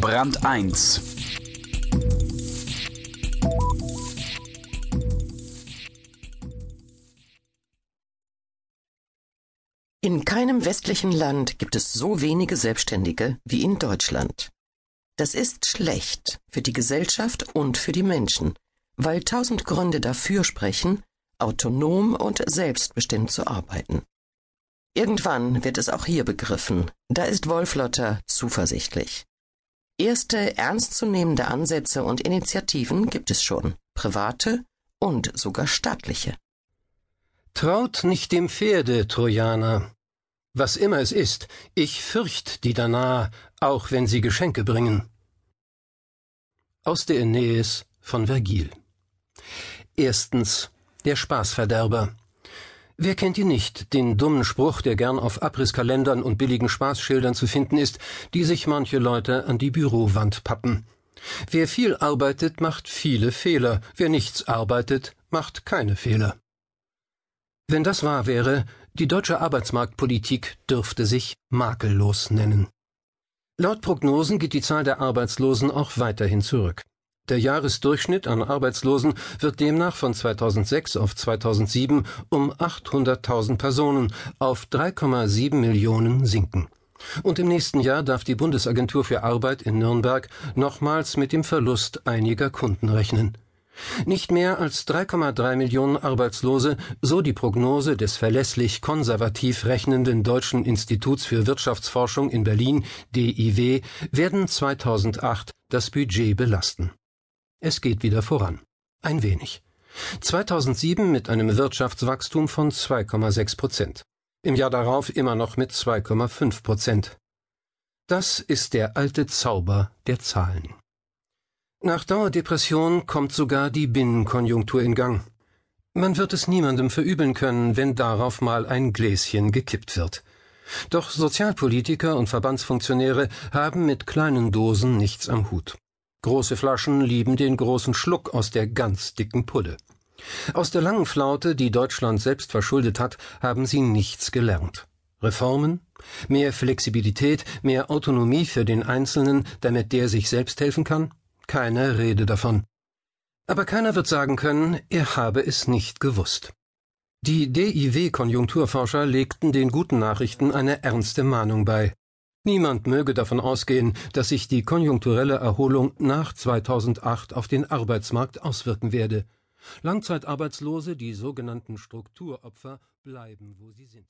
Brand 1 In keinem westlichen Land gibt es so wenige Selbstständige wie in Deutschland. Das ist schlecht für die Gesellschaft und für die Menschen, weil tausend Gründe dafür sprechen, autonom und selbstbestimmt zu arbeiten. Irgendwann wird es auch hier begriffen, da ist Wolflotter zuversichtlich. Erste ernstzunehmende Ansätze und Initiativen gibt es schon, private und sogar staatliche. Traut nicht dem Pferde, Trojaner. Was immer es ist, ich fürcht die Danae, auch wenn sie Geschenke bringen. Aus der Aeneis von Vergil. Erstens der Spaßverderber. Wer kennt ihn nicht, den dummen Spruch, der gern auf Abrisskalendern und billigen Spaßschildern zu finden ist, die sich manche Leute an die Bürowand pappen. Wer viel arbeitet, macht viele Fehler, wer nichts arbeitet, macht keine Fehler. Wenn das wahr wäre, die deutsche Arbeitsmarktpolitik dürfte sich makellos nennen. Laut Prognosen geht die Zahl der Arbeitslosen auch weiterhin zurück. Der Jahresdurchschnitt an Arbeitslosen wird demnach von 2006 auf 2007 um 800.000 Personen auf 3,7 Millionen sinken. Und im nächsten Jahr darf die Bundesagentur für Arbeit in Nürnberg nochmals mit dem Verlust einiger Kunden rechnen. Nicht mehr als 3,3 Millionen Arbeitslose, so die Prognose des verlässlich konservativ rechnenden Deutschen Instituts für Wirtschaftsforschung in Berlin, DIW, werden 2008 das Budget belasten. Es geht wieder voran. Ein wenig. 2007 mit einem Wirtschaftswachstum von 2,6 Prozent. Im Jahr darauf immer noch mit 2,5 Prozent. Das ist der alte Zauber der Zahlen. Nach Dauerdepression kommt sogar die Binnenkonjunktur in Gang. Man wird es niemandem verübeln können, wenn darauf mal ein Gläschen gekippt wird. Doch Sozialpolitiker und Verbandsfunktionäre haben mit kleinen Dosen nichts am Hut. Große Flaschen lieben den großen Schluck aus der ganz dicken Pulle. Aus der langen Flaute, die Deutschland selbst verschuldet hat, haben sie nichts gelernt. Reformen, mehr Flexibilität, mehr Autonomie für den Einzelnen, damit der sich selbst helfen kann? Keine Rede davon. Aber keiner wird sagen können, er habe es nicht gewusst. Die DIW-Konjunkturforscher legten den guten Nachrichten eine ernste Mahnung bei. Niemand möge davon ausgehen, dass sich die konjunkturelle Erholung nach 2008 auf den Arbeitsmarkt auswirken werde. Langzeitarbeitslose, die sogenannten Strukturopfer, bleiben, wo sie sind.